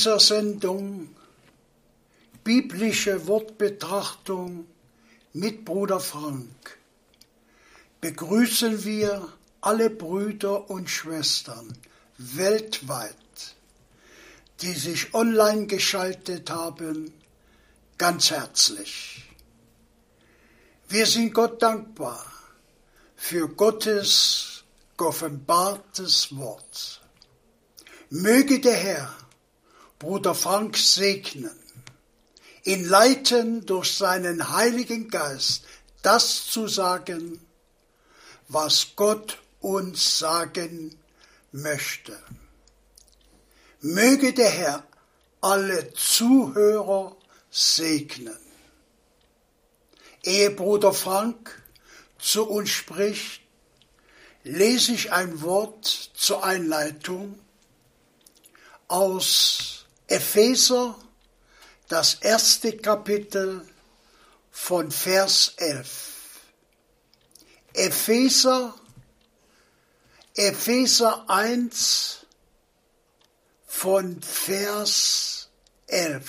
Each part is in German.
dieser Sendung Biblische Wortbetrachtung mit Bruder Frank begrüßen wir alle Brüder und Schwestern weltweit, die sich online geschaltet haben, ganz herzlich. Wir sind Gott dankbar für Gottes geoffenbartes Wort. Möge der Herr Bruder Frank segnen, ihn leiten durch seinen Heiligen Geist, das zu sagen, was Gott uns sagen möchte. Möge der Herr alle Zuhörer segnen. Ehe Bruder Frank zu uns spricht, lese ich ein Wort zur Einleitung aus Epheser, das erste Kapitel von Vers 11. Epheser, Epheser 1 von Vers 11.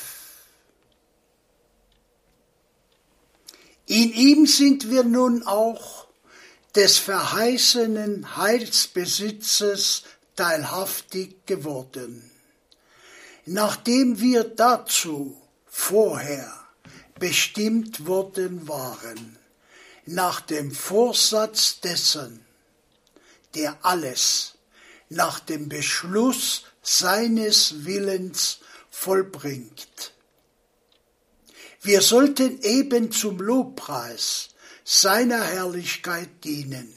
In ihm sind wir nun auch des verheißenen Heilsbesitzes teilhaftig geworden, nachdem wir dazu vorher bestimmt worden waren nach dem Vorsatz dessen, der alles nach dem Beschluss seines Willens vollbringt. Wir sollten eben zum Lobpreis seiner Herrlichkeit dienen.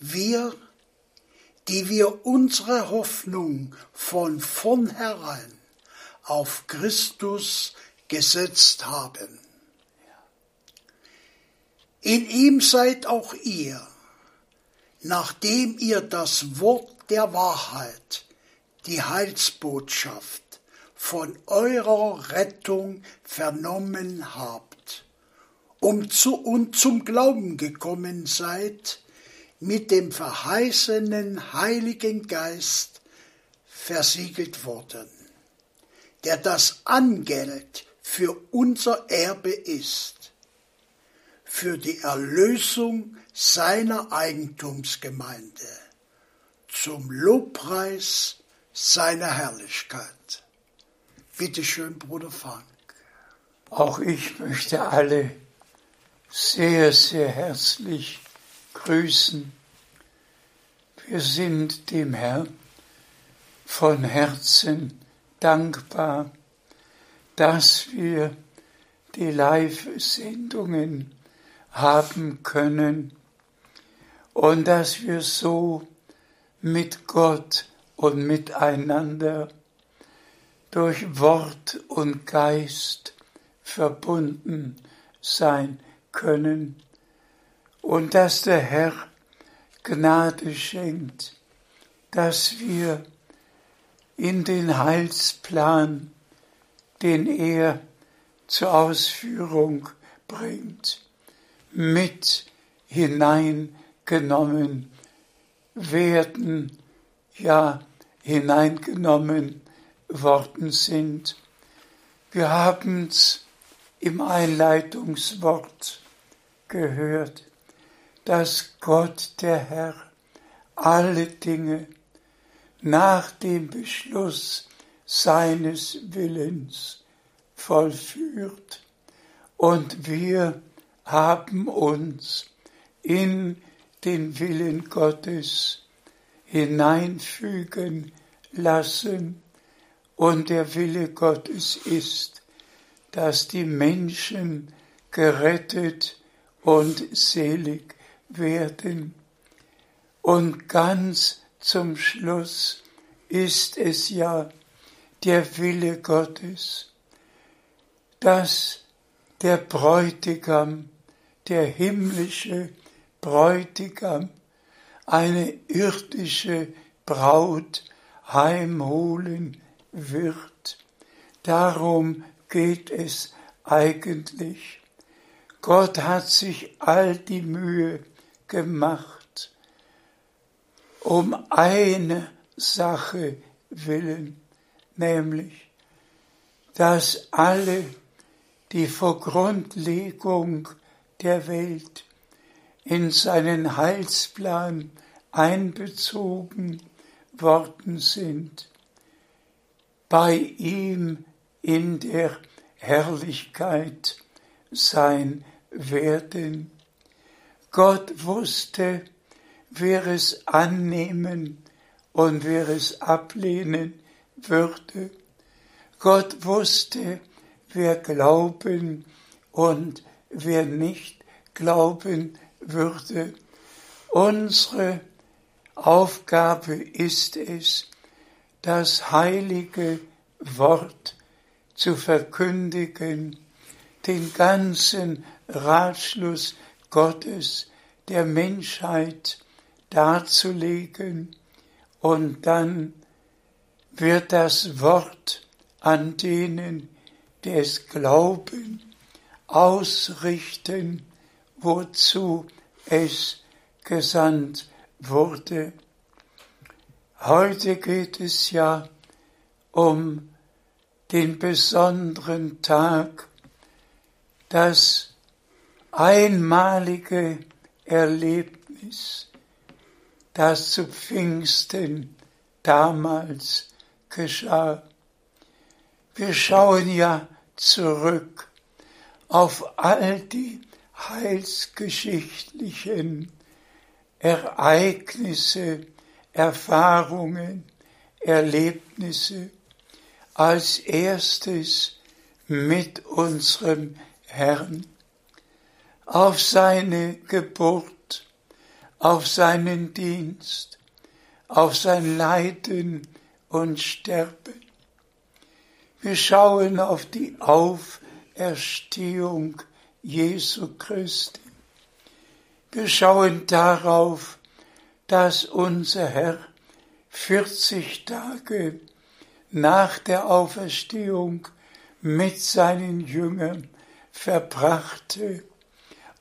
Wir, die wir unsere Hoffnung von vornherein auf Christus gesetzt haben. In ihm seid auch ihr, nachdem ihr das Wort der Wahrheit, die Heilsbotschaft von eurer Rettung vernommen habt, um zu und zum Glauben gekommen seid, mit dem verheißenen Heiligen Geist versiegelt worden, der das Angeld für unser Erbe ist für die Erlösung seiner Eigentumsgemeinde zum Lobpreis seiner Herrlichkeit. Bitte schön, Bruder Frank. Auch ich möchte alle sehr, sehr herzlich grüßen. Wir sind dem Herrn von Herzen dankbar, dass wir die Live-Sendungen haben können und dass wir so mit Gott und miteinander durch Wort und Geist verbunden sein können und dass der Herr Gnade schenkt, dass wir in den Heilsplan, den er zur Ausführung bringt, mit hineingenommen werden, ja hineingenommen worden sind. Wir haben es im Einleitungswort gehört, dass Gott der Herr alle Dinge nach dem Beschluss seines Willens vollführt und wir haben uns in den Willen Gottes hineinfügen lassen. Und der Wille Gottes ist, dass die Menschen gerettet und selig werden. Und ganz zum Schluss ist es ja der Wille Gottes, dass der Bräutigam der himmlische Bräutigam eine irdische Braut heimholen wird. Darum geht es eigentlich. Gott hat sich all die Mühe gemacht, um eine Sache willen, nämlich, dass alle, die vor Grundlegung der Welt in seinen Heilsplan einbezogen worden sind, bei ihm in der Herrlichkeit sein werden. Gott wusste, wer es annehmen und wer es ablehnen würde. Gott wusste, wer glauben und wer nicht glauben würde. Unsere Aufgabe ist es, das heilige Wort zu verkündigen, den ganzen Ratschluss Gottes der Menschheit darzulegen und dann wird das Wort an denen, die es glauben, ausrichten, wozu es gesandt wurde. Heute geht es ja um den besonderen Tag, das einmalige Erlebnis, das zu Pfingsten damals geschah. Wir schauen ja zurück auf all die heilsgeschichtlichen Ereignisse, Erfahrungen, Erlebnisse, als erstes mit unserem Herrn auf seine Geburt, auf seinen Dienst, auf sein Leiden und Sterben. Wir schauen auf die Auferstehung Jesu Christi. Wir schauen darauf, dass unser Herr 40 Tage nach der Auferstehung mit seinen Jüngern verbrachte,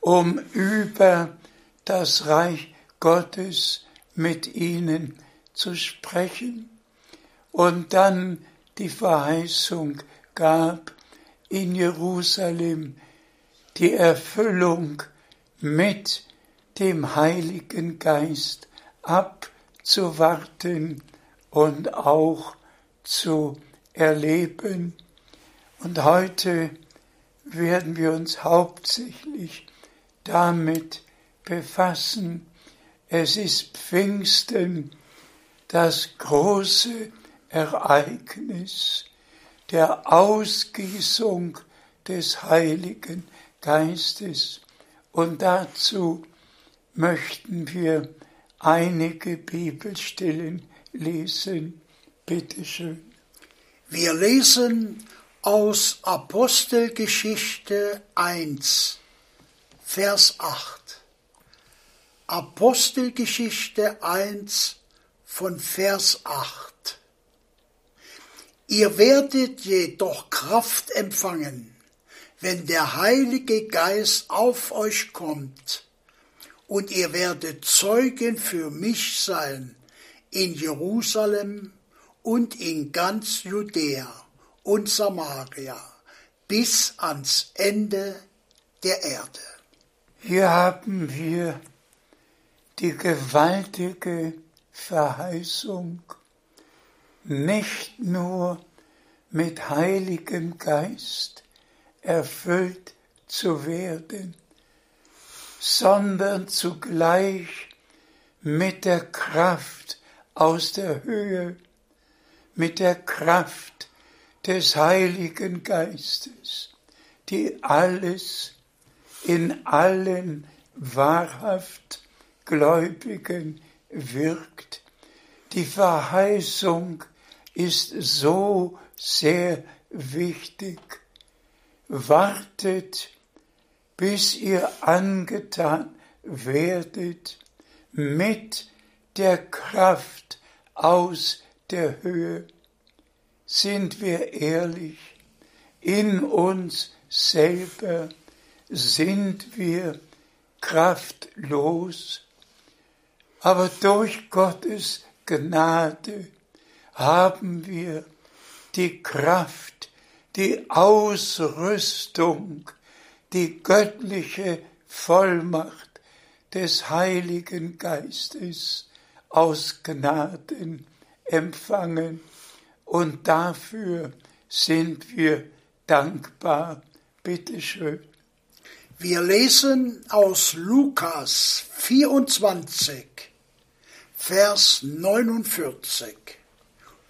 um über das Reich Gottes mit ihnen zu sprechen und dann die Verheißung gab, in Jerusalem die Erfüllung mit dem Heiligen Geist abzuwarten und auch zu erleben. Und heute werden wir uns hauptsächlich damit befassen. Es ist Pfingsten, das große Ereignis der Ausgießung des Heiligen Geistes. Und dazu möchten wir einige Bibelstellen lesen. Bitte schön. Wir lesen aus Apostelgeschichte 1, Vers 8. Apostelgeschichte 1 von Vers 8. Ihr werdet jedoch Kraft empfangen, wenn der Heilige Geist auf euch kommt, und ihr werdet Zeugen für mich sein in Jerusalem und in ganz Judäa und Samaria bis ans Ende der Erde. Hier haben wir die gewaltige Verheißung, nicht nur mit Heiligem Geist erfüllt zu werden, sondern zugleich mit der Kraft aus der Höhe mit der Kraft des Heiligen Geistes, die alles in allen wahrhaft Gläubigen wirkt. Die Verheißung ist so sehr wichtig. Wartet, bis ihr angetan werdet mit der Kraft aus der Höhe, sind wir ehrlich, in uns selber sind wir kraftlos, aber durch Gottes Gnade haben wir die Kraft, die Ausrüstung, die göttliche Vollmacht des Heiligen Geistes aus Gnaden empfangen und dafür sind wir dankbar. Bitte schön. Wir lesen aus Lukas 24, Vers 49.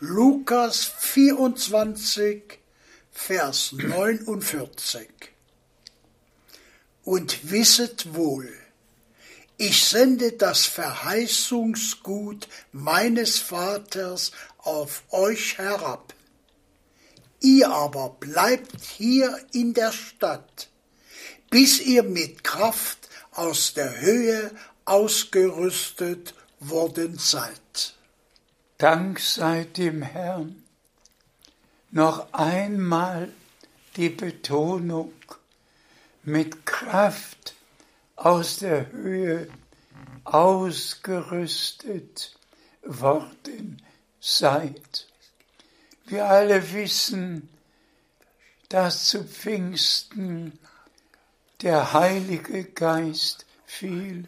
Lukas 24, Vers 49. Und wisset wohl, ich sende das Verheißungsgut meines Vaters auf euch herab. Ihr aber bleibt hier in der Stadt, bis ihr mit Kraft aus der Höhe ausgerüstet worden seid. Dank sei dem Herrn. Noch einmal die Betonung mit Kraft aus der Höhe ausgerüstet worden seid. Wir alle wissen, dass zu Pfingsten der Heilige Geist fiel.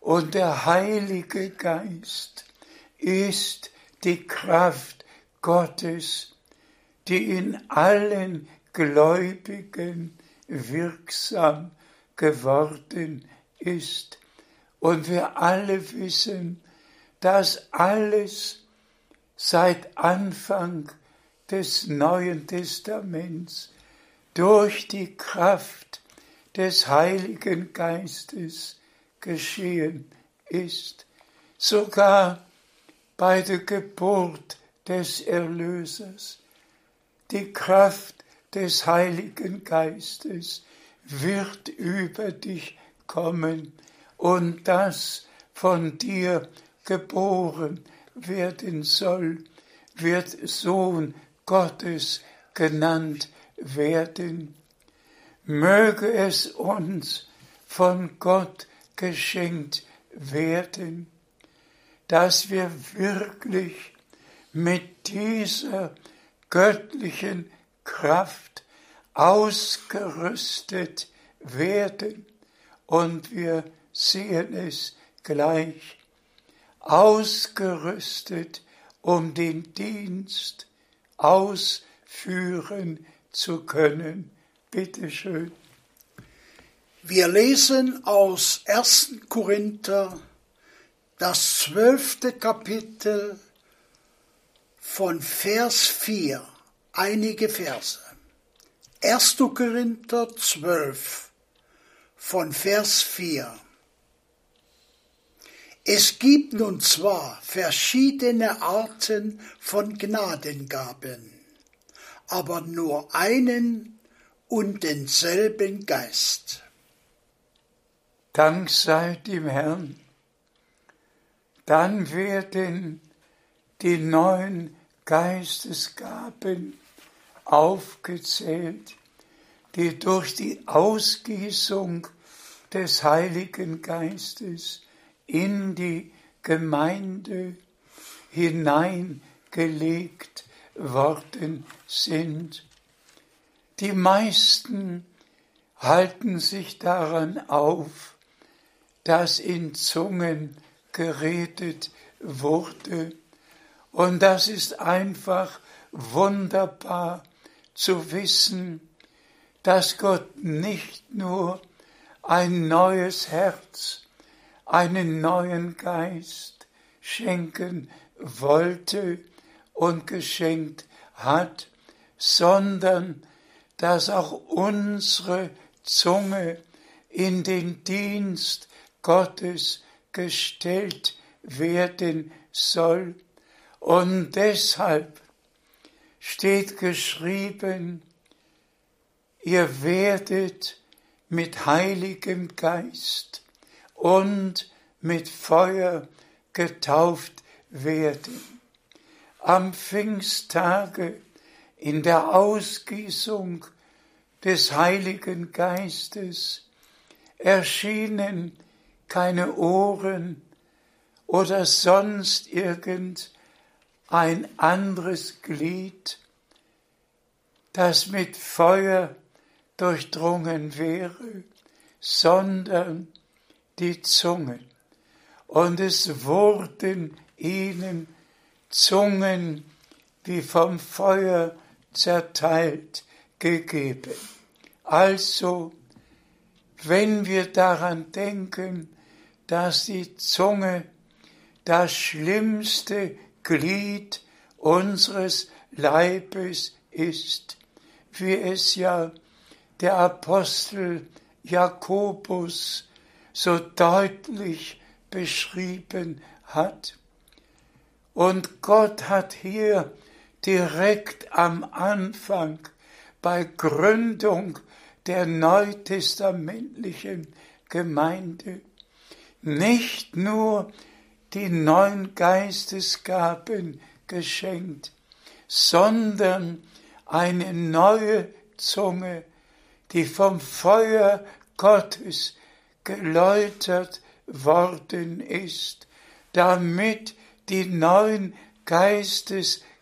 Und der Heilige Geist ist die Kraft Gottes, die in allen Gläubigen wirksam geworden ist. Und wir alle wissen, dass alles seit Anfang des Neuen Testaments durch die Kraft des Heiligen Geistes geschehen ist, sogar bei der Geburt des Erlösers. Die Kraft des Heiligen Geistes wird über dich kommen und das von dir geboren werden soll, wird Sohn Gottes genannt werden. Möge es uns von Gott geschenkt werden, dass wir wirklich mit dieser göttlichen Kraft ausgerüstet werden und wir sehen es gleich, ausgerüstet, um den Dienst ausführen zu können. Bitte schön. Wir lesen aus 1. Korinther das zwölfte Kapitel von Vers 4, einige Verse. 1. Korinther 12 von Vers 4. Es gibt nun zwar verschiedene Arten von Gnadengaben, aber nur einen und denselben Geist. Dank sei dem Herrn. Dann werden die neuen Geistesgaben aufgezählt, die durch die Ausgießung des Heiligen Geistes in die Gemeinde hineingelegt worden sind. Die meisten halten sich daran auf, dass in Zungen geredet wurde. Und das ist einfach wunderbar zu wissen, dass Gott nicht nur ein neues Herz, einen neuen Geist schenken wollte und geschenkt hat, sondern dass auch unsere Zunge in den Dienst Gottes gestellt werden soll. Und deshalb steht geschrieben, ihr werdet mit heiligem Geist und mit Feuer getauft werden. Am Pfingsttage in der Ausgießung des Heiligen Geistes erschienen keine Ohren oder sonst irgendein anderes Glied das mit Feuer durchdrungen wäre, sondern die Zungen. Und es wurden ihnen Zungen wie vom Feuer zerteilt gegeben. Also, wenn wir daran denken, dass die Zunge das schlimmste Glied unseres Leibes ist, wie es ja der Apostel Jakobus so deutlich beschrieben hat. Und Gott hat hier direkt am Anfang bei Gründung der neutestamentlichen Gemeinde. Nicht nur die neun Geistesgaben geschenkt, sondern eine neue Zunge, die vom Feuer Gottes geläutert worden ist, damit die neun Geistesgaben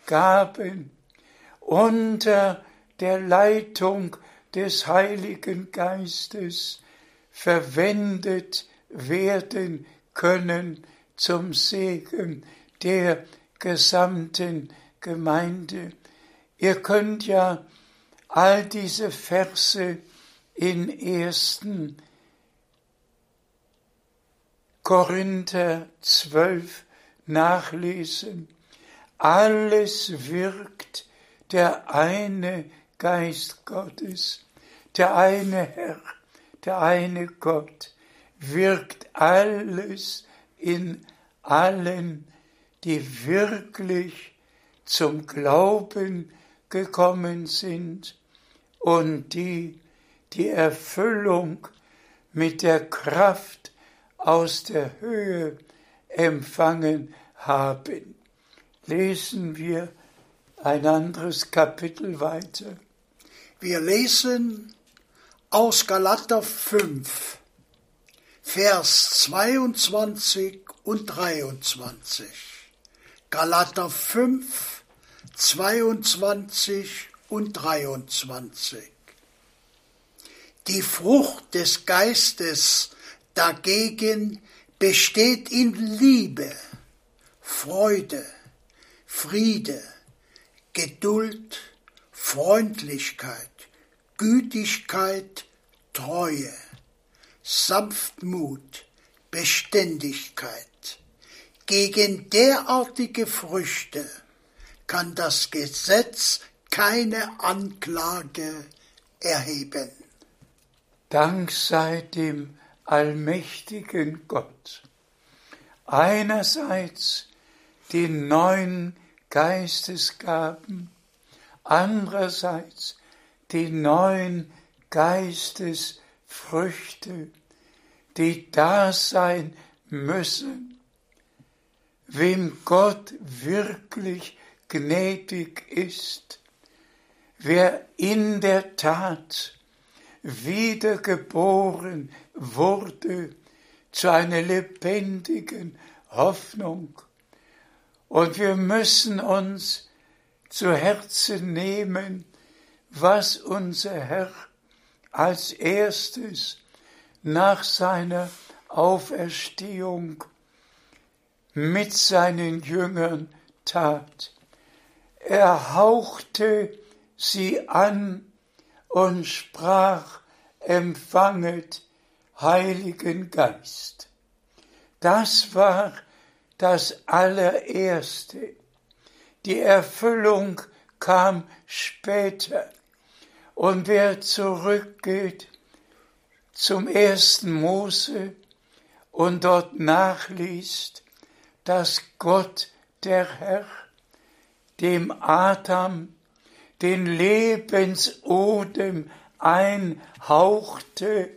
unter der Leitung des Heiligen Geistes verwendet werden können zum Segen der gesamten Gemeinde. Ihr könnt ja all diese Verse in ersten Korinther 12 nachlesen. Alles wirkt der eine Geist Gottes, der eine Herr, der eine Gott, wirkt alles in allen, die wirklich zum Glauben gekommen sind und die die Erfüllung mit der Kraft aus der Höhe empfangen haben. Lesen wir ein anderes Kapitel weiter. Wir lesen aus Galater 5, Vers 22 und 23. Galater 5, 22 und 23. Die Frucht des Geistes dagegen besteht in Liebe, Freude, Friede, Geduld, Freundlichkeit, Gütigkeit, Treue, Sanftmut, Beständigkeit. Gegen derartige Früchte kann das Gesetz keine Anklage erheben. Dank sei dem allmächtigen Gott. Einerseits die neuen Geistesgaben, andererseits die neuen Geistesfrüchte, die da sein müssen, wem Gott wirklich gnädig ist, wer in der Tat wiedergeboren wurde zu einer lebendigen Hoffnung. Und wir müssen uns zu Herzen nehmen, was unser Herr als erstes nach seiner Auferstehung mit seinen Jüngern tat. Er hauchte sie an und sprach, empfanget Heiligen Geist. Das war das allererste. Die Erfüllung kam später. Und wer zurückgeht zum ersten Mose und dort nachliest, dass Gott, der Herr, dem Adam den Lebensodem einhauchte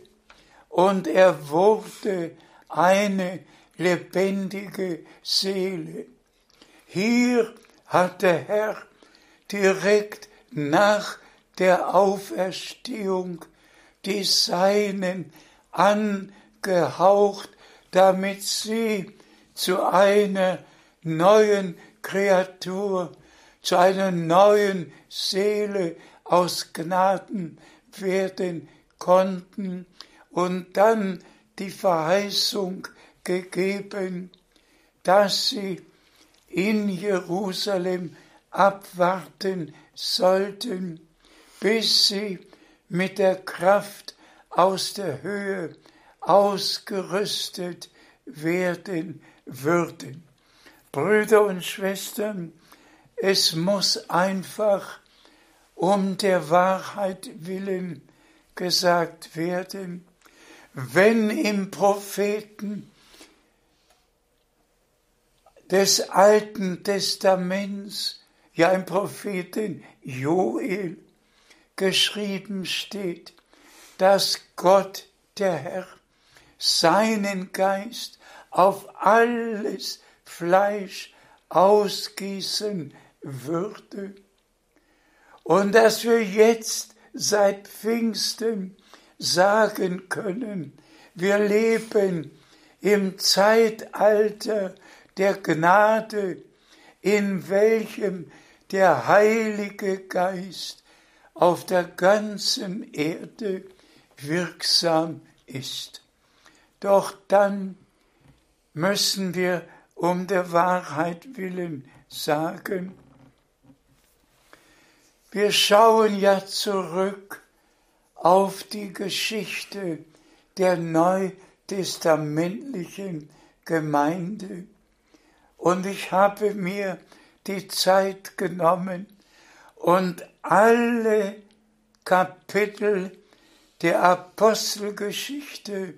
und er wurde eine lebendige Seele. Hier hat der Herr direkt nach der Auferstehung die Seinen angehaucht, damit sie zu einer neuen Kreatur, zu einer neuen Seele aus Gnaden werden konnten und dann die Verheißung gegeben, dass sie in Jerusalem abwarten sollten, bis sie mit der Kraft aus der Höhe ausgerüstet werden würden. Brüder und Schwestern, es muss einfach um der Wahrheit willen gesagt werden, wenn im Propheten des Alten Testaments, ja im Propheten Joel, geschrieben steht, dass Gott, der Herr, seinen Geist auf alles Fleisch ausgießen würde. Und dass wir jetzt seit Pfingsten sagen können, wir leben im Zeitalter der Gnade, in welchem der Heilige Geist auf der ganzen Erde wirksam ist. Doch dann müssen wir um der Wahrheit willen sagen, wir schauen ja zurück auf die Geschichte der neutestamentlichen Gemeinde und ich habe mir die Zeit genommen und alle Kapitel der Apostelgeschichte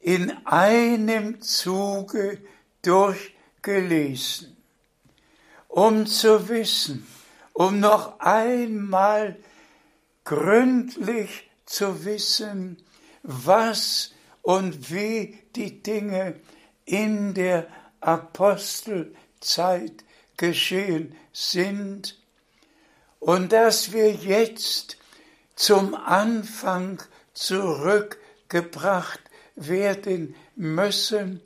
in einem Zuge durchgelesen, um zu wissen, um noch einmal gründlich zu wissen, was und wie die Dinge in der Apostelzeit geschehen sind und dass wir jetzt zum Anfang zurückgebracht werden müssen,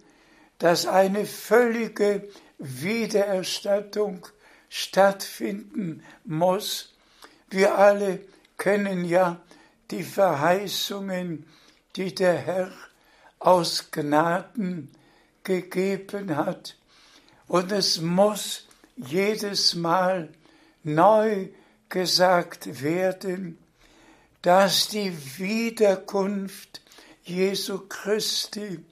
dass eine völlige Wiedererstattung stattfinden muss. Wir alle kennen ja die Verheißungen, die der Herr aus Gnaden gegeben hat. Und es muss jedes Mal neu gesagt werden, dass die Wiederkunft Jesu Christi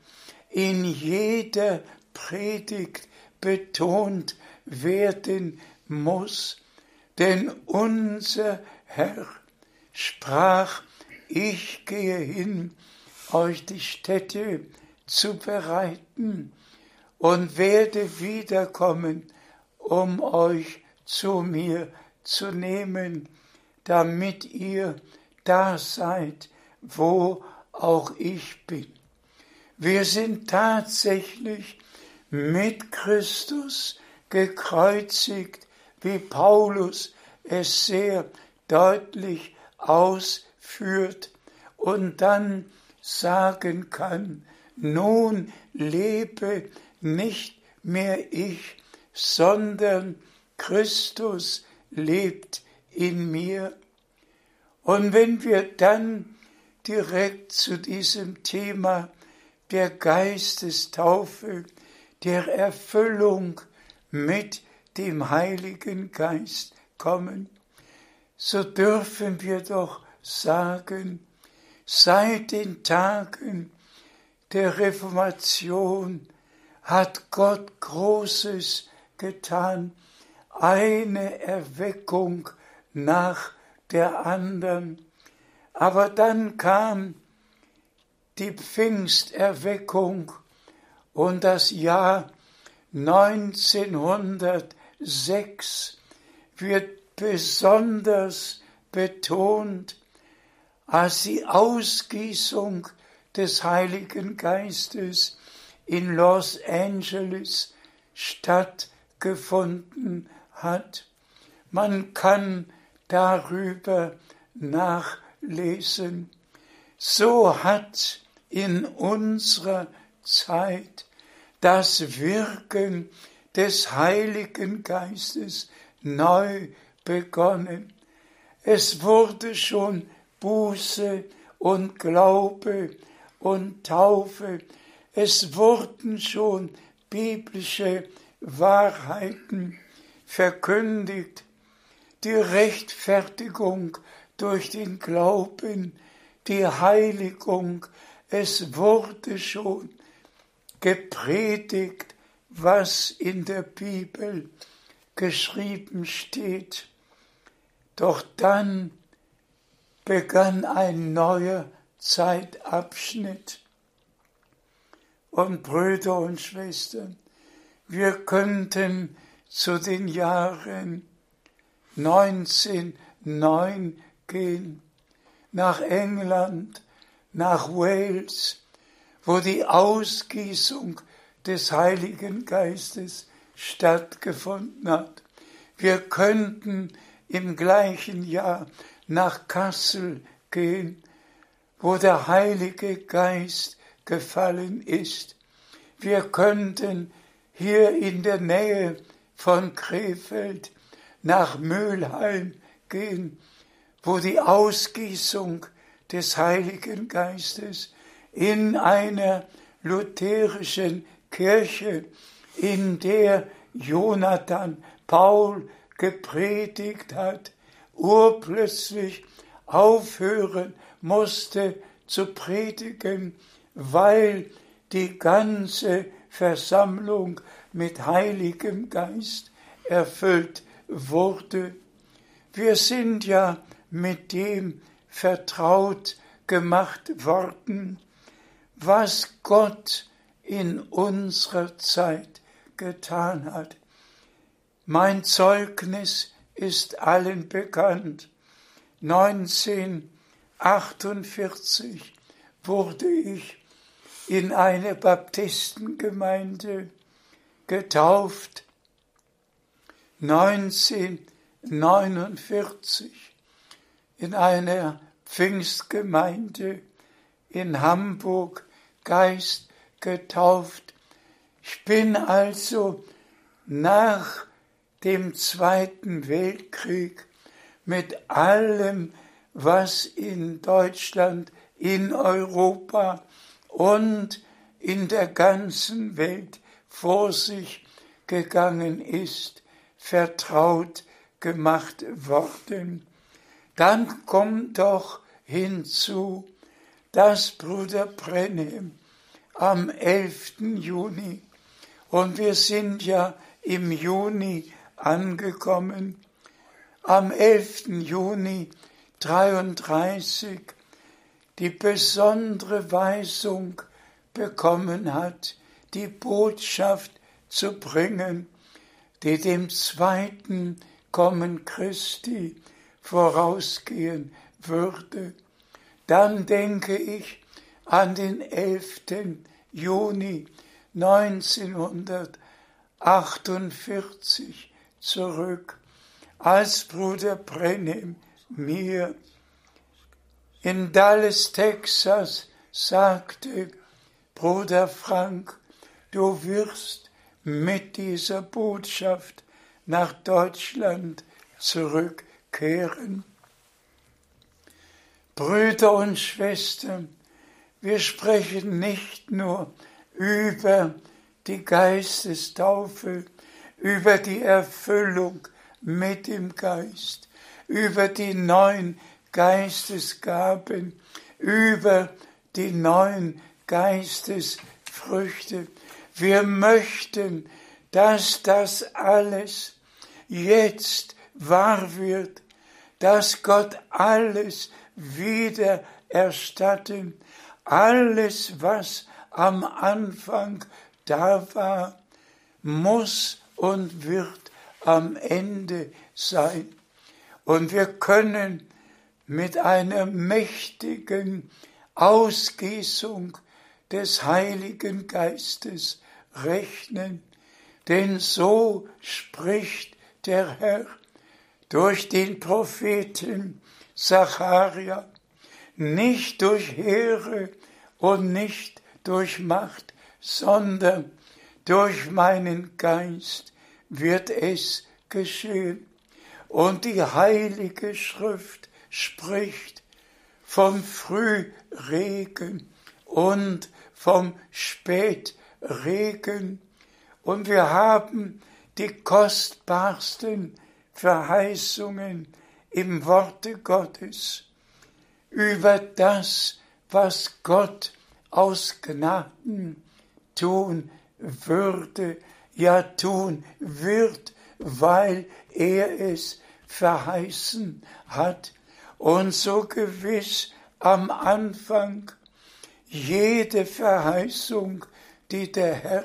in jeder Predigt betont werden muss, denn unser Herr sprach, ich gehe hin, euch die Städte zu bereiten und werde wiederkommen, um euch zu mir zu nehmen, damit ihr da seid, wo auch ich bin. Wir sind tatsächlich mit Christus gekreuzigt, wie Paulus es sehr deutlich ausführt und dann sagen kann, nun lebe nicht mehr ich, sondern Christus lebt in mir. Und wenn wir dann direkt zu diesem Thema der Geistestaufe, der Erfüllung mit dem Heiligen Geist kommen, so dürfen wir doch sagen, seit den Tagen der Reformation hat Gott Großes getan, eine Erweckung nach der anderen. Aber dann kam die Pfingsterweckung und das Jahr 1906 wird besonders betont als die Ausgießung des Heiligen Geistes in Los Angeles stattgefunden hat. Man kann darüber nachlesen. So hat in unserer Zeit das Wirken des Heiligen Geistes neu begonnen. Es wurde schon Buße und Glaube und Taufe. Es wurden schon biblische Wahrheiten verkündigt. Die Rechtfertigung durch den Glauben, die Heiligung, es wurde schon gepredigt, was in der Bibel geschrieben steht. Doch dann begann ein neuer Zeitabschnitt. Und Brüder und Schwestern, wir könnten zu den Jahren 1909 gehen, nach England, nach Wales, wo die Ausgießung des Heiligen Geistes stattgefunden hat. Wir könnten im gleichen Jahr nach Kassel gehen, wo der Heilige Geist gefallen ist. Wir könnten hier in der Nähe von Krefeld nach Mülheim gehen, wo die Ausgießung des Heiligen Geistes in einer lutherischen Kirche, in der Jonathan Paul gepredigt hat, urplötzlich aufhören musste zu predigen, weil die ganze Versammlung mit Heiligem Geist erfüllt wurde. Wir sind ja mit dem vertraut gemacht worden, was Gott in unserer Zeit getan hat. Mein Zeugnis ist allen bekannt. 1948 wurde ich in eine Baptistengemeinde getauft. 1949 in einer Pfingstgemeinde in Hamburg Geist getauft. Ich bin also nach dem Zweiten Weltkrieg mit allem, was in Deutschland, in Europa und in der ganzen Welt vor sich gegangen ist, vertraut gemacht worden. Dann kommt doch hinzu, dass Bruder Brennem am 11. Juni, und wir sind ja im Juni angekommen, am 11. Juni 33 die besondere Weisung bekommen hat, die Botschaft zu bringen, die dem zweiten Kommen Christi vorausgehen würde, dann denke ich an den 11. Juni 1948 zurück, als Bruder Brennem mir in Dallas, Texas sagte, Bruder Frank, du wirst mit dieser Botschaft nach Deutschland zurückkehren. Brüder und Schwestern, wir sprechen nicht nur über die Geistestaufe, über die Erfüllung mit dem Geist, über die neuen Geistesgaben, über die neuen Geistesfrüchte. Wir möchten, dass das alles jetzt wahr wird, dass Gott alles wieder erstatten, alles, was am Anfang da war, muss und wird am Ende sein. Und wir können mit einer mächtigen Ausgießung des Heiligen Geistes rechnen, denn so spricht der Herr durch den Propheten Zacharia, nicht durch Heere und nicht durch Macht, sondern durch meinen Geist wird es geschehen. Und die heilige Schrift spricht vom Frühregen und vom Spätregen. Und wir haben die kostbarsten Verheißungen im Worte Gottes über das, was Gott aus Gnaden tun würde, ja tun wird, weil er es verheißen hat. Und so gewiss am Anfang jede Verheißung, die der Herr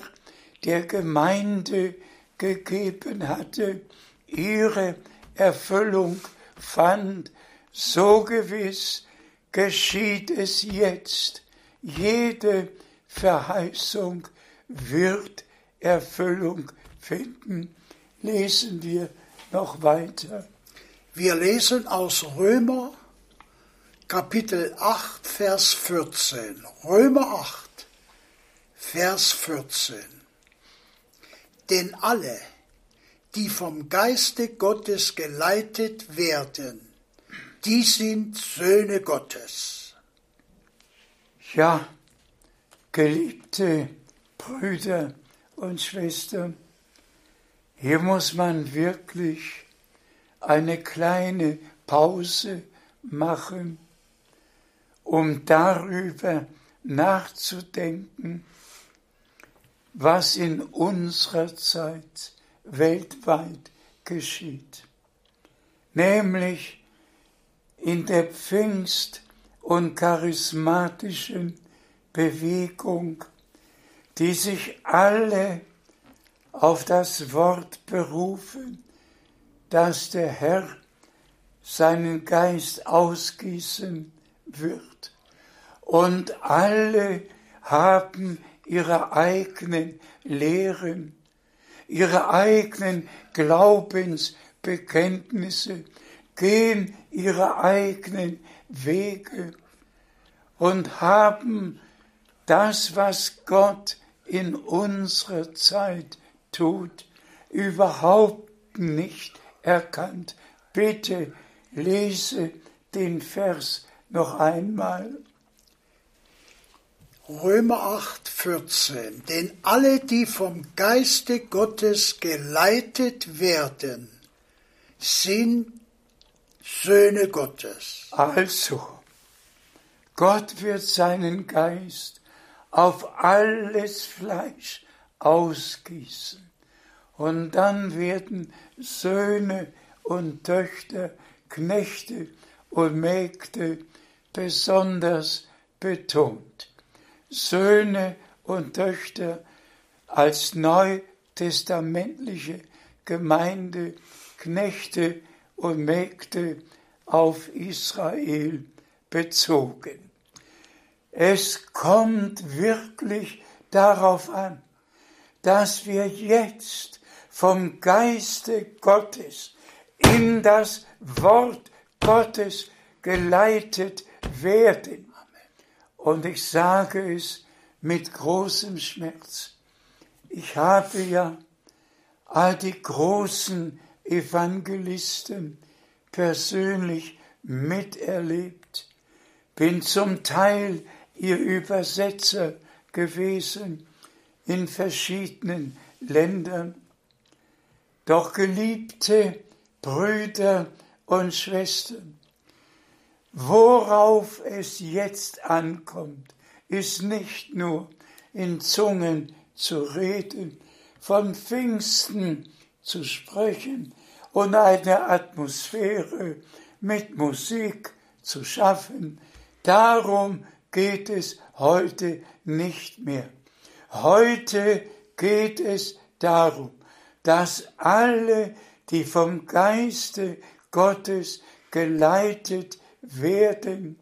der Gemeinde gegeben hatte, ihre Erfüllung fand, so gewiss geschieht es jetzt. Jede Verheißung wird Erfüllung finden. Lesen wir noch weiter. Wir lesen aus Römer Kapitel 8, Vers 14. Römer 8, Vers 14. Denn alle, die vom Geiste Gottes geleitet werden, die sind Söhne Gottes. Ja, geliebte Brüder und Schwestern, hier muss man wirklich eine kleine Pause machen, um darüber nachzudenken, was in unserer Zeit weltweit geschieht, nämlich in der Pfingst- und charismatischen Bewegung, die sich alle auf das Wort berufen, dass der Herr seinen Geist ausgießen wird. Und alle haben ihre eigenen Lehren, ihre eigenen Glaubensbekenntnisse, gehen ihre eigenen Wege und haben das, was Gott in unserer Zeit tut, überhaupt nicht erkannt. Bitte lese den Vers noch einmal. Römer 8, 14. Denn alle, die vom Geiste Gottes geleitet werden, sind Söhne Gottes. Also, Gott wird seinen Geist auf alles Fleisch ausgießen. Und dann werden Söhne und Töchter, Knechte und Mägde besonders betont. Söhne und Töchter als neutestamentliche Gemeinde, Knechte und Mägde auf Israel bezogen. Es kommt wirklich darauf an, dass wir jetzt vom Geiste Gottes in das Wort Gottes geleitet werden und ich sage es mit großem Schmerz. Ich habe ja all die großen Evangelisten persönlich miterlebt, bin zum Teil ihr Übersetzer gewesen in verschiedenen Ländern. Doch geliebte Brüder und Schwestern, Worauf es jetzt ankommt, ist nicht nur in Zungen zu reden, von Pfingsten zu sprechen und eine Atmosphäre mit Musik zu schaffen. Darum geht es heute nicht mehr. Heute geht es darum, dass alle, die vom Geiste Gottes geleitet werden,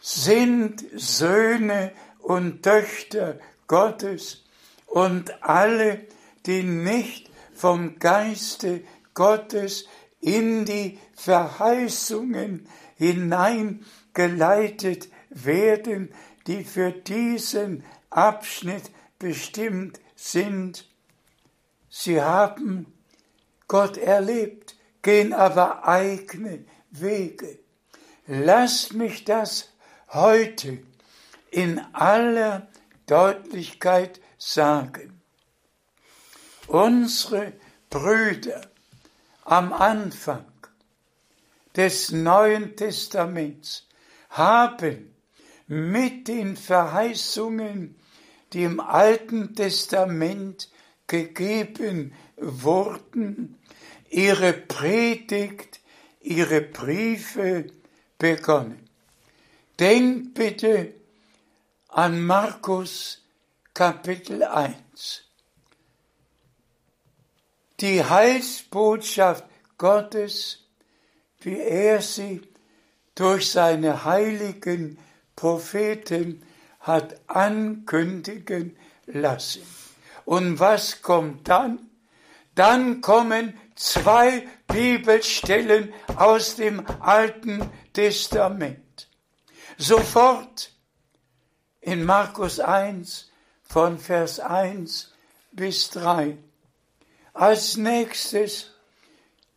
sind Söhne und Töchter Gottes. Und alle, die nicht vom Geiste Gottes in die Verheißungen hineingeleitet werden, die für diesen Abschnitt bestimmt sind. Sie haben Gott erlebt, gehen aber eigene Wege. Lasst mich das heute in aller Deutlichkeit sagen. Unsere Brüder am Anfang des Neuen Testaments haben mit den Verheißungen, die im Alten Testament gegeben wurden, ihre Predigt, ihre Briefe begonnen. Denkt bitte an Markus Kapitel 1. Die Heilsbotschaft Gottes, wie er sie durch seine heiligen Propheten hat ankündigen lassen. Und was kommt dann? Dann kommen zwei Bibelstellen aus dem Alten Testament. Sofort in Markus 1 von Vers 1 bis 3. Als nächstes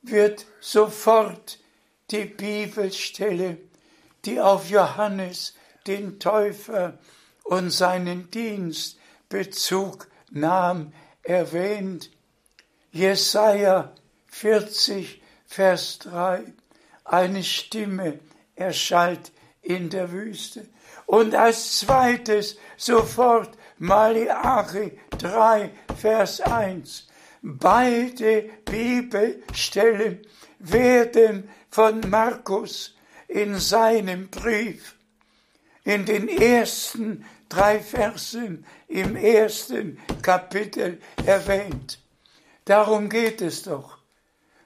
wird sofort die Bibelstelle, die auf Johannes den Täufer und seinen Dienst Bezug nahm, erwähnt. Jesaja 40, Vers 3. Eine Stimme erschallt in der Wüste. Und als zweites sofort Malachi 3, Vers 1. Beide Bibelstellen werden von Markus in seinem Brief in den ersten drei Versen im ersten Kapitel erwähnt. Darum geht es doch.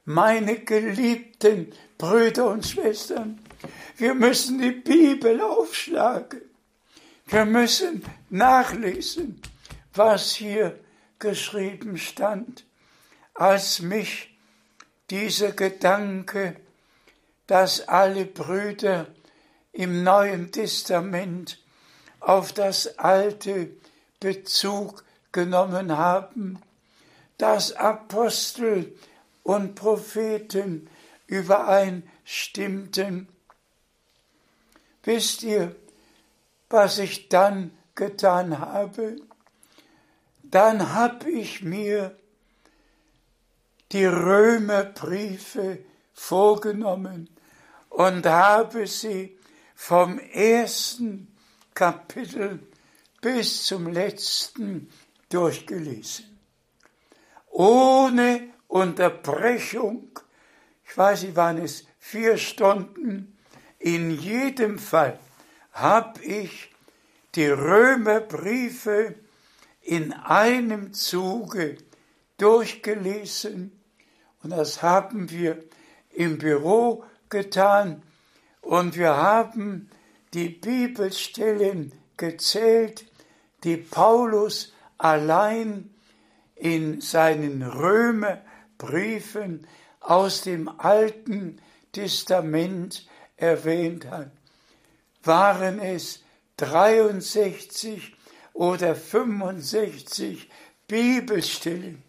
Meine geliebten Brüder und Schwestern, wir müssen die Bibel aufschlagen. Wir müssen nachlesen, was hier geschrieben stand, als mich dieser Gedanke, dass alle Brüder im Neuen Testament auf das Alte Bezug genommen haben, dass Apostel und Propheten übereinstimmten. Wisst ihr, was ich dann getan habe? Dann habe ich mir die Römerbriefe vorgenommen und habe sie vom ersten Kapitel bis zum letzten durchgelesen. Ohne Unterbrechung, ich weiß nicht, waren es vier Stunden, in jedem Fall habe ich die Römerbriefe in einem Zuge durchgelesen und das haben wir im Büro getan und wir haben die Bibelstellen gezählt, die Paulus allein in seinen Römerbriefen aus dem Alten Testament erwähnt hat. Waren es 63 oder 65 Bibelstellen,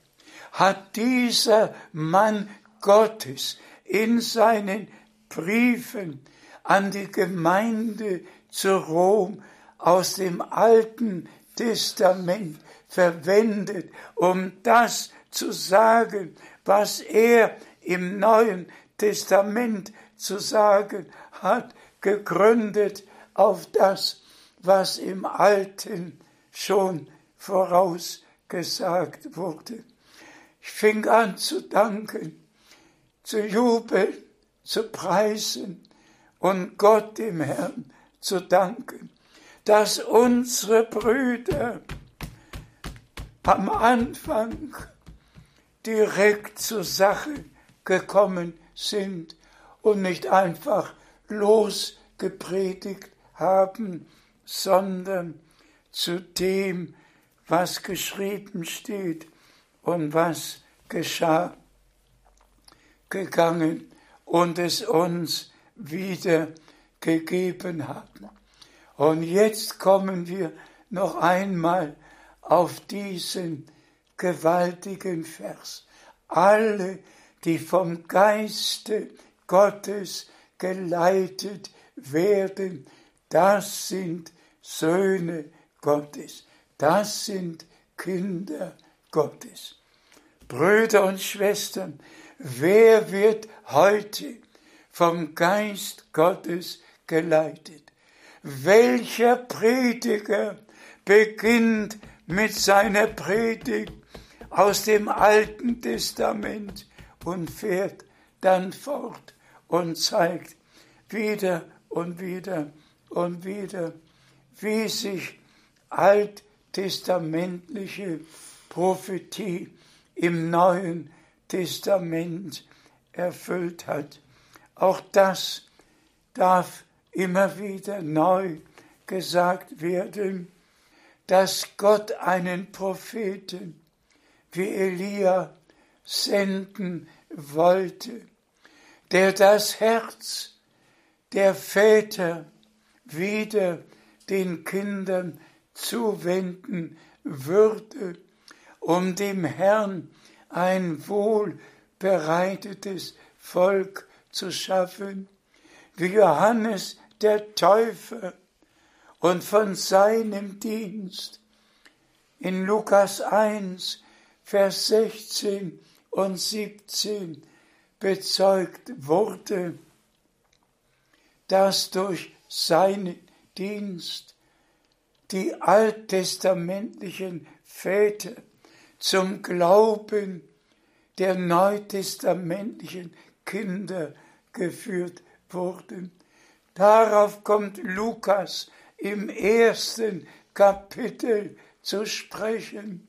hat dieser Mann Gottes in seinen Briefen an die Gemeinde zu Rom aus dem Alten Testament verwendet, um das zu sagen, was er im Neuen Testament zu sagen hat, gegründet auf das, was im Alten schon vorausgesagt wurde. Ich fing an zu danken, zu jubeln, zu preisen, und Gott dem Herrn zu danken, dass unsere Brüder am Anfang direkt zur Sache gekommen sind und nicht einfach losgepredigt haben, sondern zu dem, was geschrieben steht und was geschah, gegangen und es uns wieder gegeben haben. Und jetzt kommen wir noch einmal auf diesen gewaltigen Vers. Alle die vom Geiste Gottes geleitet werden, das sind Söhne Gottes, das sind Kinder Gottes. Brüder und Schwestern, wer wird heute vom Geist Gottes geleitet? Welcher Prediger beginnt mit seiner Predigt aus dem Alten Testament und fährt dann fort und zeigt wieder und wieder und wieder, wie sich alttestamentliche Prophetie im Neuen Testament erfüllt hat. Auch das darf immer wieder neu gesagt werden, dass Gott einen Propheten wie Elia senden wollte, der das Herz der Väter wieder den Kindern zuwenden würde, um dem Herrn ein wohlbereitetes Volk zu schaffen, wie Johannes der Täufer und von seinem Dienst. In Lukas 1, Vers 16 und 17 bezeugt wurde, dass durch seinen Dienst die alttestamentlichen Väter zum Glauben der neutestamentlichen Kinder geführt wurden. Darauf kommt Lukas im ersten Kapitel zu sprechen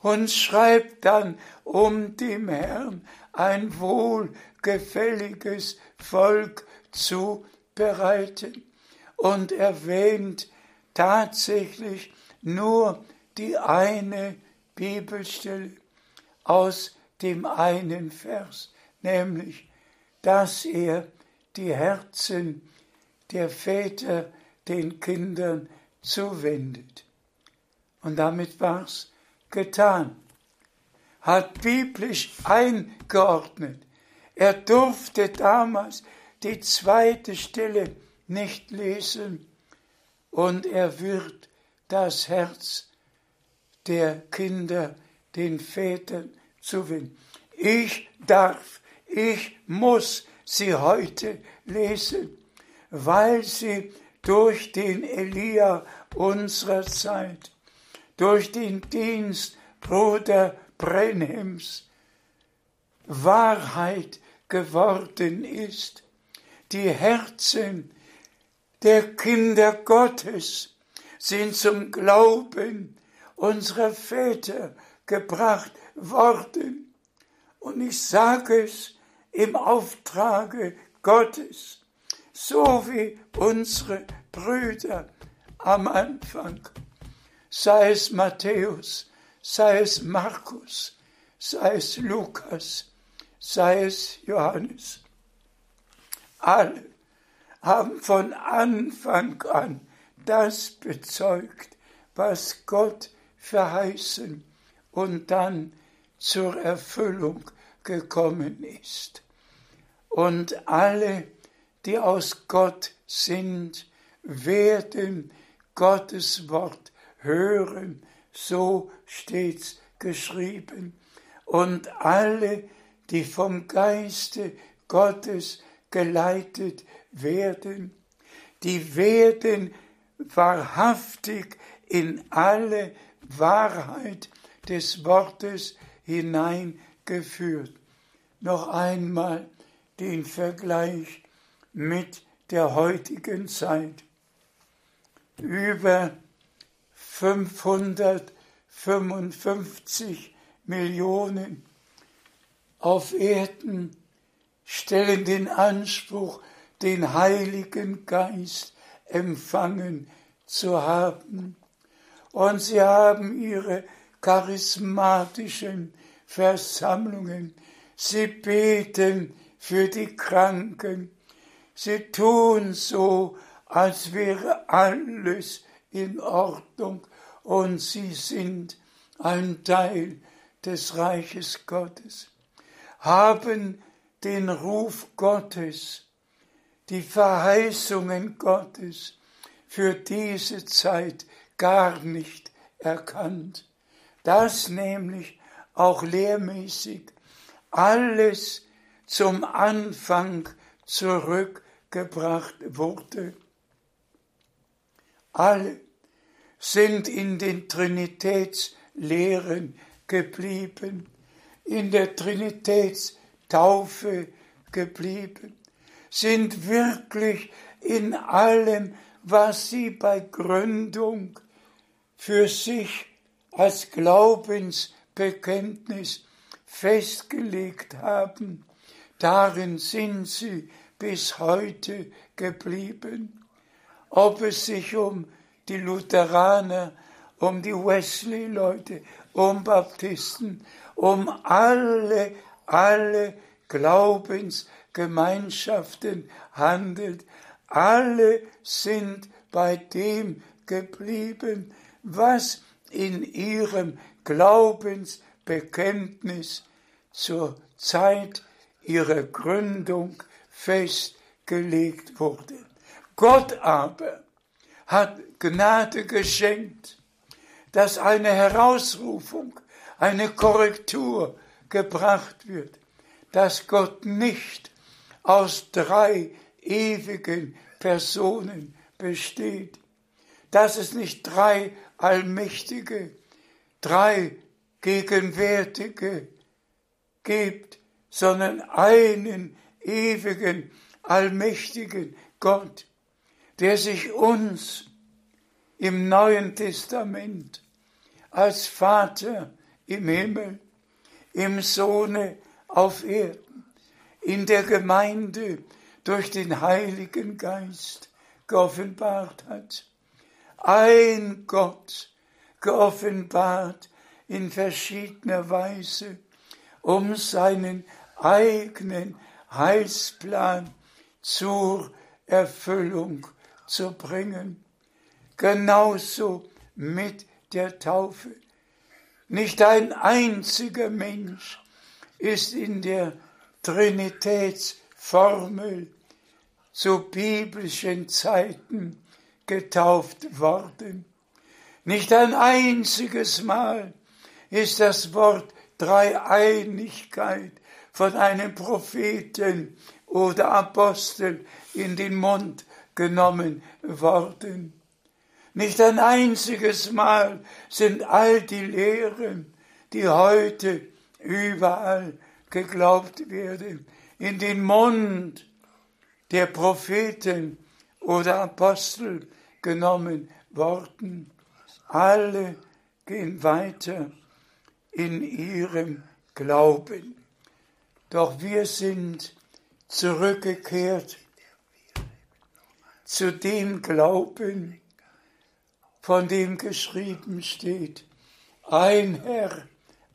und schreibt dann, um dem Herrn ein wohlgefälliges Volk zu bereiten und erwähnt tatsächlich nur die eine Bibelstelle aus dem einen Vers, nämlich, dass er die Herzen der Väter den Kindern zuwendet. Und damit war's getan. Hat biblisch eingeordnet. Er durfte damals die zweite Stelle nicht lesen und er wird das Herz der Kinder den Vätern zuwenden. Ich darf, ich muss sie heute lesen, weil sie durch den Elia unserer Zeit, durch den Dienst Bruder Brenhems Wahrheit geworden ist. Die Herzen der Kinder Gottes sind zum Glauben unserer Väter gebracht worden. Und ich sage es im Auftrage Gottes, so wie unsere Brüder am Anfang, sei es Matthäus, sei es Markus, sei es Lukas, sei es Johannes. Alle haben von Anfang an das bezeugt, was Gott verheißen und dann zur Erfüllung gekommen ist. Und alle, die aus Gott sind, werden Gottes Wort hören, so steht's geschrieben. Und alle, die vom Geiste Gottes geleitet werden, die werden wahrhaftig in alle Wahrheit des Wortes hineingeführt. Noch einmal den Vergleich mit der heutigen Zeit. Über 555 Millionen auf Erden stellen den Anspruch, den Heiligen Geist empfangen zu haben. Und sie haben ihre charismatischen Versammlungen. Sie beten für die Kranken. Sie tun so, als wäre alles in Ordnung und sie sind ein Teil des Reiches Gottes. haben den Ruf Gottes, die Verheißungen Gottes für diese Zeit gar nicht erkannt. Dass nämlich auch lehrmäßig alles zum Anfang zurückgebracht wurde. Alle sind in den Trinitätslehren geblieben, in der Trinitätstaufe geblieben, sind wirklich in allem, was sie bei Gründung für sich als Glaubensbekenntnis festgelegt haben, darin sind sie bis heute geblieben. Ob es sich um die Lutheraner, um die Wesley-Leute, um Baptisten, um alle, alle Glaubensgemeinschaften handelt. Alle sind bei dem geblieben, was in ihrem Glaubensbekenntnis zur Zeit ihrer Gründung festgelegt wurde. Gott aber hat Gnade geschenkt, dass eine Herausrufung, eine Korrektur gebracht wird, dass Gott nicht aus drei ewigen Personen besteht, dass es nicht drei allmächtige, drei gegenwärtige gibt, sondern einen ewigen, allmächtigen Gott, der sich uns im Neuen Testament als Vater im Himmel, im Sohne auf Erden, in der Gemeinde durch den Heiligen Geist geoffenbart hat. Ein Gott geoffenbart in verschiedener Weise, um seinen eigenen Heilsplan zur Erfüllung zu bringen. Genauso mit der Taufe. Nicht ein einziger Mensch ist in der Trinitätsformel zu biblischen Zeiten getauft worden. Nicht ein einziges Mal ist das Wort Dreieinigkeit von einem Propheten oder Apostel in den Mund genommen worden. Nicht ein einziges Mal sind all die Lehren, die heute überall geglaubt werden, in den Mund der Propheten oder Apostel genommen worden. Alle gehen weiter in ihrem Glauben. Doch wir sind zurückgekehrt zu dem Glauben, von dem geschrieben steht, ein Herr,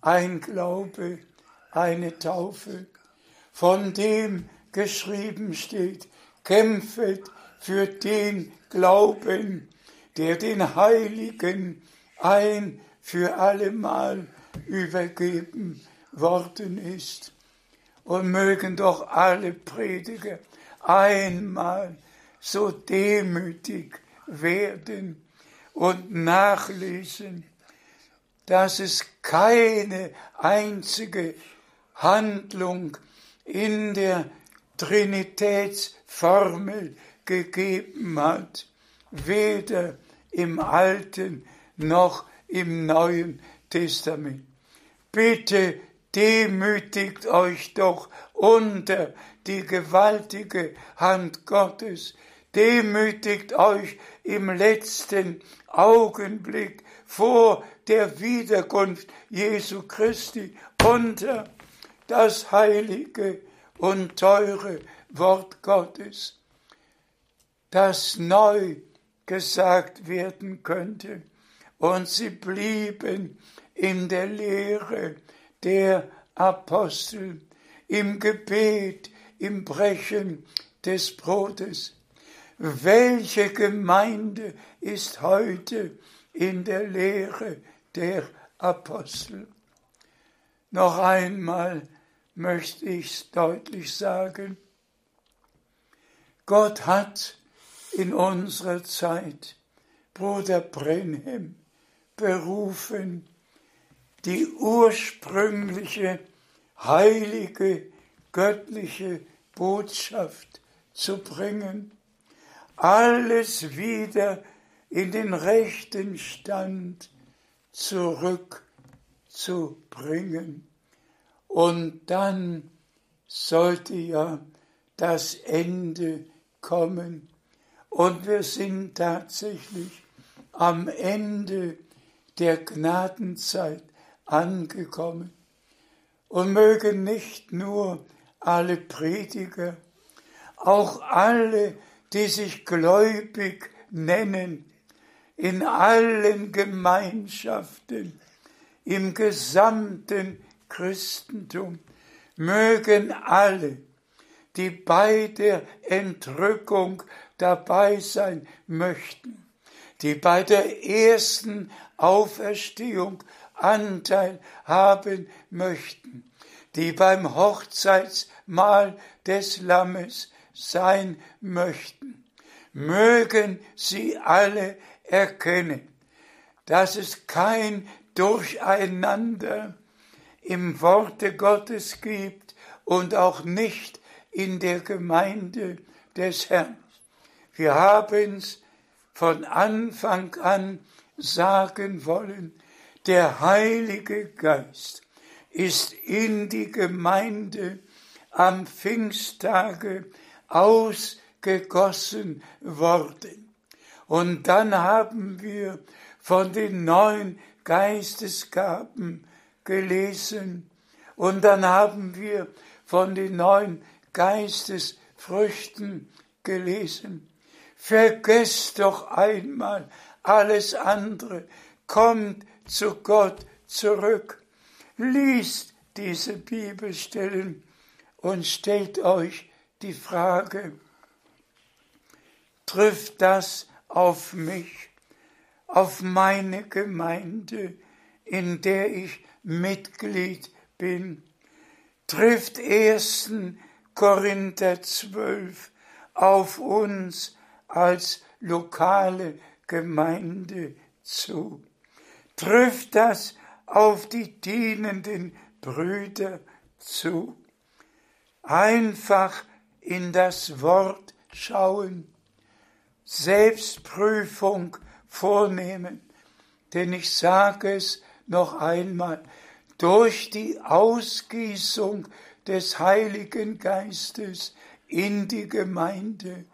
ein Glaube, eine Taufe, von dem geschrieben steht, kämpfet für den Glauben, der den Heiligen ein für allemal übergeben worden ist. Und mögen doch alle Prediger einmal so demütig werden und nachlesen, dass es keine einzige Handlung in der Trinitätsformel gegeben hat, weder im Alten noch im Neuen Testament. Bitte demütigt euch doch unter die gewaltige Hand Gottes, demütigt euch im letzten Augenblick vor der Wiederkunft Jesu Christi unter das heilige und teure Wort Gottes, das neu gesagt werden könnte. Und sie blieben in der Lehre der Apostel, im Gebet, im Brechen des Brotes. Welche Gemeinde ist heute in der Lehre der Apostel? Noch einmal möchte ich deutlich sagen. Gott hat in unserer Zeit Bruder Brenhem berufen, die ursprüngliche heilige göttliche Botschaft zu bringen, alles wieder in den rechten Stand zurückzubringen. Und dann sollte ja das Ende kommen. Und wir sind tatsächlich am Ende der Gnadenzeit angekommen. Und mögen nicht nur alle Prediger, auch alle, die sich gläubig nennen, in allen Gemeinschaften, im gesamten Christentum, mögen alle, die bei der Entrückung dabei sein möchten, die bei der ersten Auferstehung Anteil haben möchten, die beim Hochzeitsmahl des Lammes sein möchten, mögen sie alle erkennen, dass es kein Durcheinander im Worte Gottes gibt und auch nicht in der Gemeinde des Herrn. Wir haben es von Anfang an sagen wollen, der Heilige Geist ist in die Gemeinde am Pfingsttage ausgegossen worden. Und dann haben wir von den neuen Geistesgaben gelesen und dann haben wir von den neuen Geistesfrüchten gelesen. Vergesst doch einmal alles andere, kommt zu Gott zurück, liest diese Bibelstellen und stellt euch die Frage, trifft das auf mich, auf meine Gemeinde, in der ich Mitglied bin? Trifft 1. Korinther 12 auf uns als lokale Gemeinde zu? Trifft das auf die dienenden Brüder zu? Einfach in das Wort schauen, Selbstprüfung vornehmen, denn ich sage es noch einmal, durch die Ausgießung des Heiligen Geistes in die Gemeinde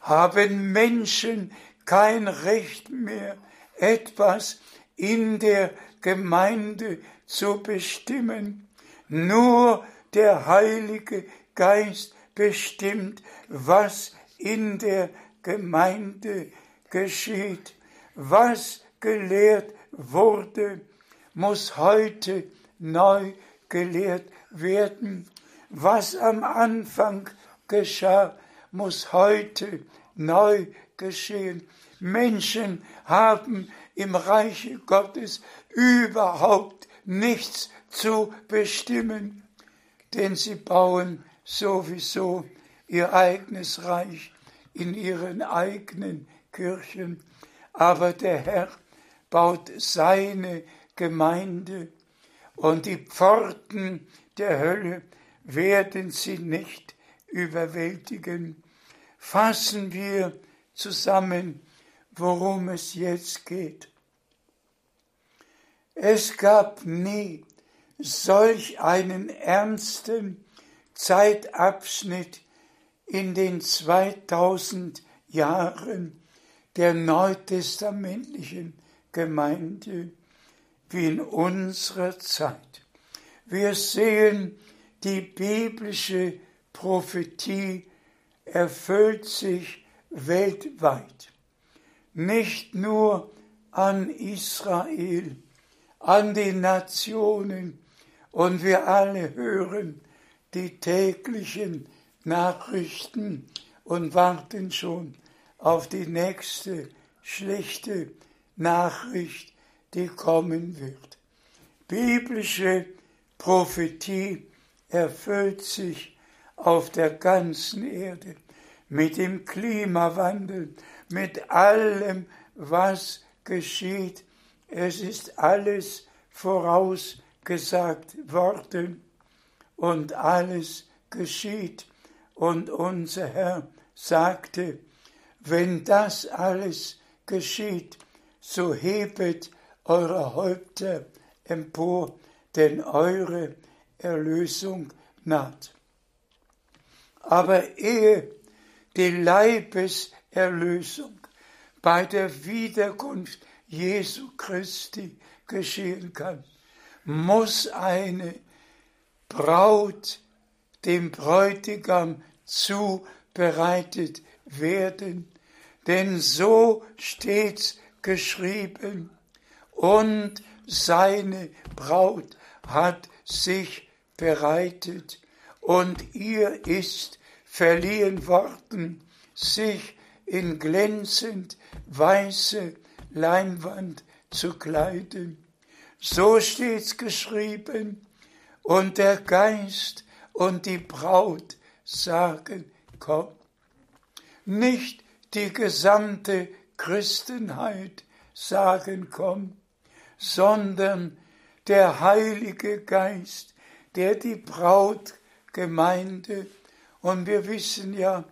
haben Menschen kein Recht mehr, etwas in der Gemeinde zu bestimmen. Nur der Heilige Geist bestimmt, was in der Gemeinde geschieht. Was gelehrt wurde, muss heute neu gelehrt werden. Was am Anfang geschah, muss heute neu geschehen. Menschen haben im Reiche Gottes überhaupt nichts zu bestimmen, denn sie bauen sowieso ihr eigenes Reich in ihren eigenen Kirchen. Aber der Herr baut seine Gemeinde und die Pforten der Hölle werden sie nicht überwältigen. Fassen wir zusammen, worum es jetzt geht. Es gab nie solch einen ernsten Zeitabschnitt in den 2000 Jahren der neutestamentlichen Gemeinde wie in unserer Zeit. Wir sehen, die biblische Prophetie erfüllt sich weltweit, nicht nur an Israel, an die Nationen, und wir alle hören die täglichen Nachrichten und warten schon auf die nächste schlechte Nachricht, die kommen wird. Biblische Prophetie erfüllt sich auf der ganzen Erde mit dem Klimawandel, mit allem, was geschieht. Es ist alles vorausgesagt worden und alles geschieht. Und unser Herr sagte, wenn das alles geschieht, so hebet eure Häupter empor, denn eure Erlösung naht. Aber ehe die Leibeserlösung bei der Wiederkunft Jesu Christi geschehen kann, muss eine Braut dem Bräutigam zubereitet werden, denn so steht's geschrieben, und seine Braut hat sich bereitet, und ihr ist verliehen worden, sich in glänzend weiße Leinwand zu kleiden. So steht's geschrieben, und der Geist und die Braut sagen, komm. Nicht die gesamte Christenheit sagen, komm, sondern der Heilige Geist, der die Brautgemeinde, und wir wissen ja,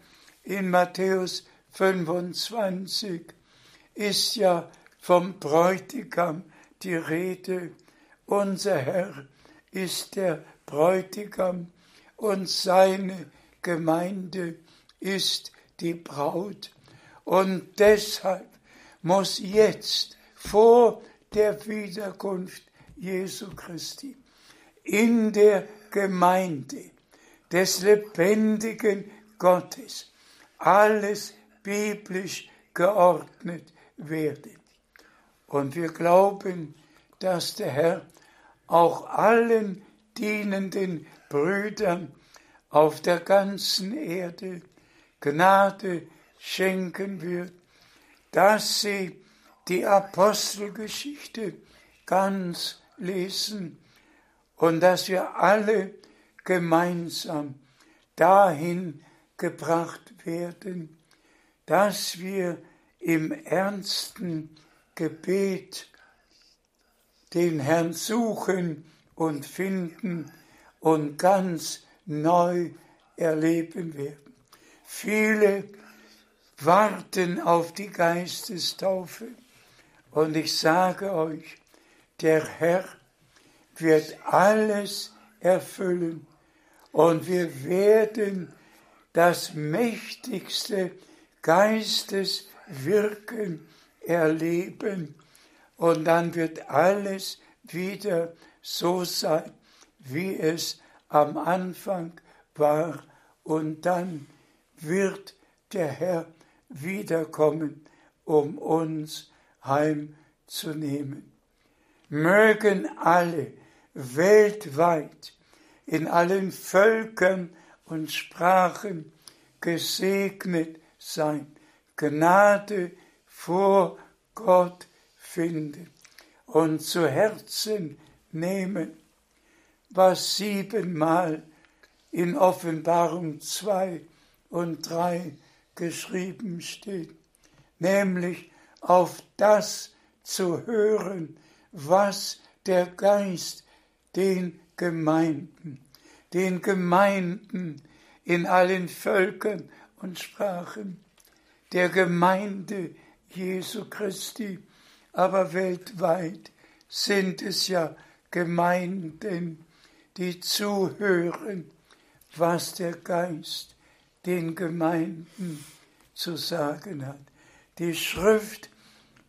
in Matthäus 25 ist ja vom Bräutigam die Rede. Unser Herr ist der Bräutigam und seine Gemeinde ist die Braut. Und deshalb muss jetzt vor der Wiederkunft Jesu Christi in der Gemeinde des lebendigen Gottes alles biblisch geordnet werden. Und wir glauben, dass der Herr auch allen dienenden Brüdern auf der ganzen Erde Gnade schenken wird, dass sie die Apostelgeschichte ganz lesen und dass wir alle gemeinsam dahin gebracht werden, dass wir im ernsten Gebet den Herrn suchen und finden und ganz neu erleben werden. Viele warten auf die Geistestaufe und ich sage euch, der Herr wird alles erfüllen und wir werden das mächtigste Geisteswirken erleben und dann wird alles wieder so sein, wie es am Anfang war und dann wird der Herr wiederkommen, um uns heimzunehmen. Mögen alle weltweit in allen Völkern und Sprachen gesegnet sein, Gnade vor Gott finden und zu Herzen nehmen, was siebenmal in Offenbarung 2 und 3 geschrieben steht, nämlich auf das zu hören, was der Geist den Gemeinden, den Gemeinden in allen Völkern und Sprachen, der Gemeinde Jesu Christi, aber weltweit sind es ja Gemeinden, die zuhören, was der Geist den Gemeinden zu sagen hat. Die Schrift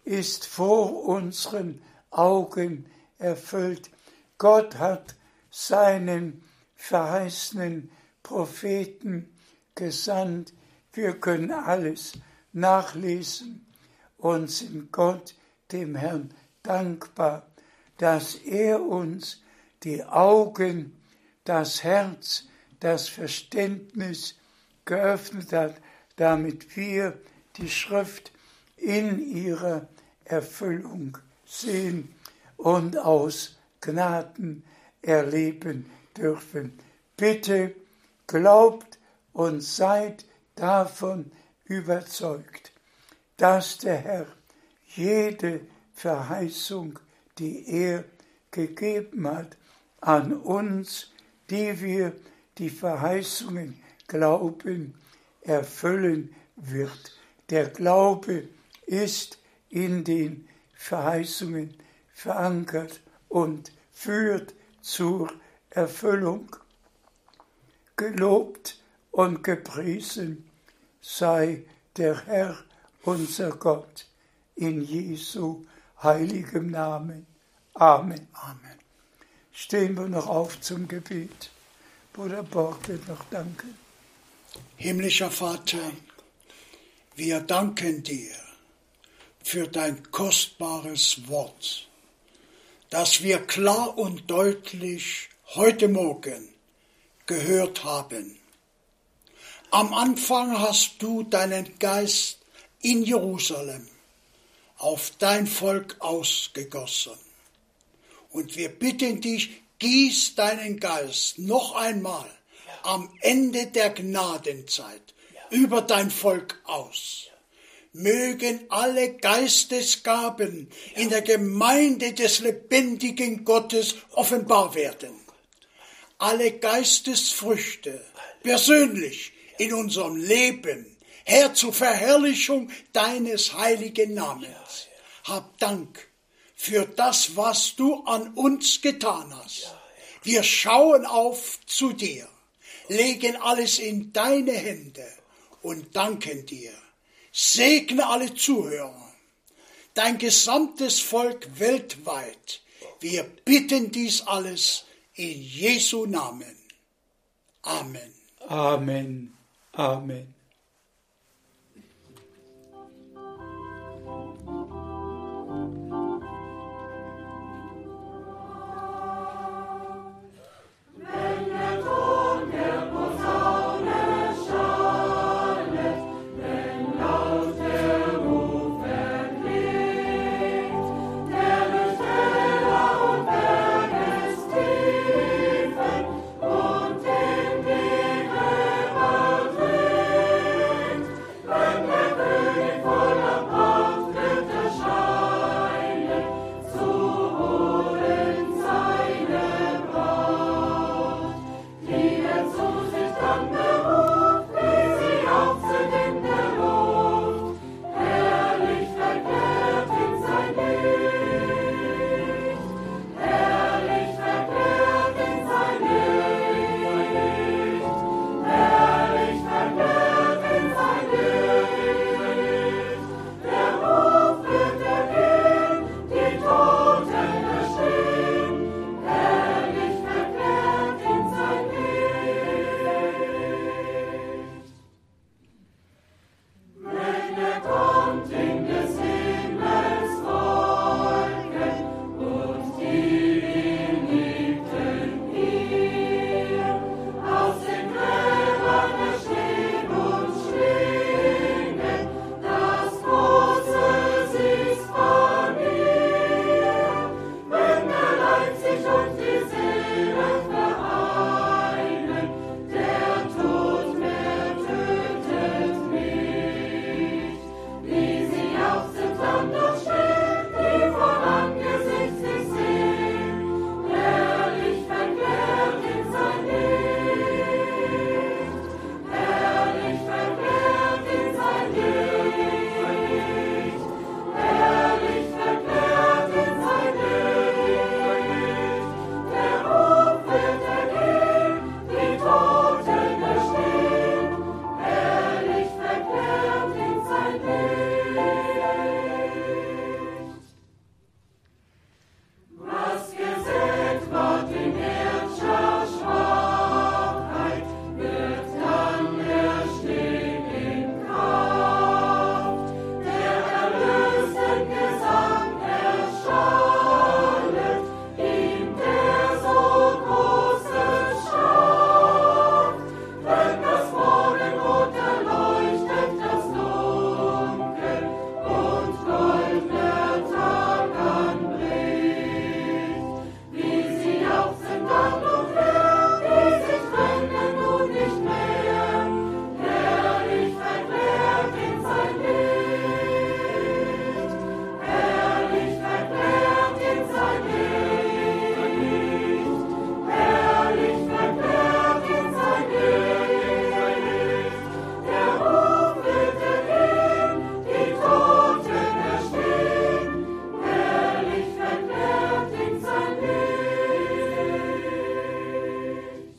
ist vor unseren Augen erfüllt. Gott hat seinen verheißenen Propheten gesandt. Wir können alles nachlesen und sind Gott, dem Herrn, dankbar, dass er uns die Augen, das Herz, das Verständnis geöffnet hat, damit wir die Schrift in ihrer Erfüllung sehen und aus Gnaden erleben dürfen. Bitte glaubt und seid davon überzeugt, dass der Herr jede Verheißung, die er gegeben hat, an uns, die wir die Verheißungen glauben, erfüllen wird. Der Glaube ist in den Verheißungen verankert und führt zur Erfüllung. Gelobt und gepriesen sei der Herr unser Gott in Jesu heiligem Namen. Amen. Amen. Stehen wir noch auf zum Gebet. Bruder Borg wird noch danken. Himmlischer Vater, wir danken dir für dein kostbares Wort, das wir klar und deutlich heute Morgen gehört haben. Am Anfang hast du deinen Geist in Jerusalem auf dein Volk ausgegossen. Und wir bitten dich, gieß deinen Geist noch einmal am Ende der Gnadenzeit über dein Volk aus. Mögen alle Geistesgaben in der Gemeinde des lebendigen Gottes offenbar werden. Alle Geistesfrüchte persönlich in unserem Leben, Herr, zur Verherrlichung deines heiligen Namens. Hab Dank für das, was du an uns getan hast. Wir schauen auf zu dir legen alles in deine Hände und danken dir. Segne alle Zuhörer, dein gesamtes Volk weltweit. Wir bitten dies alles in Jesu Namen. Amen. Amen. Amen.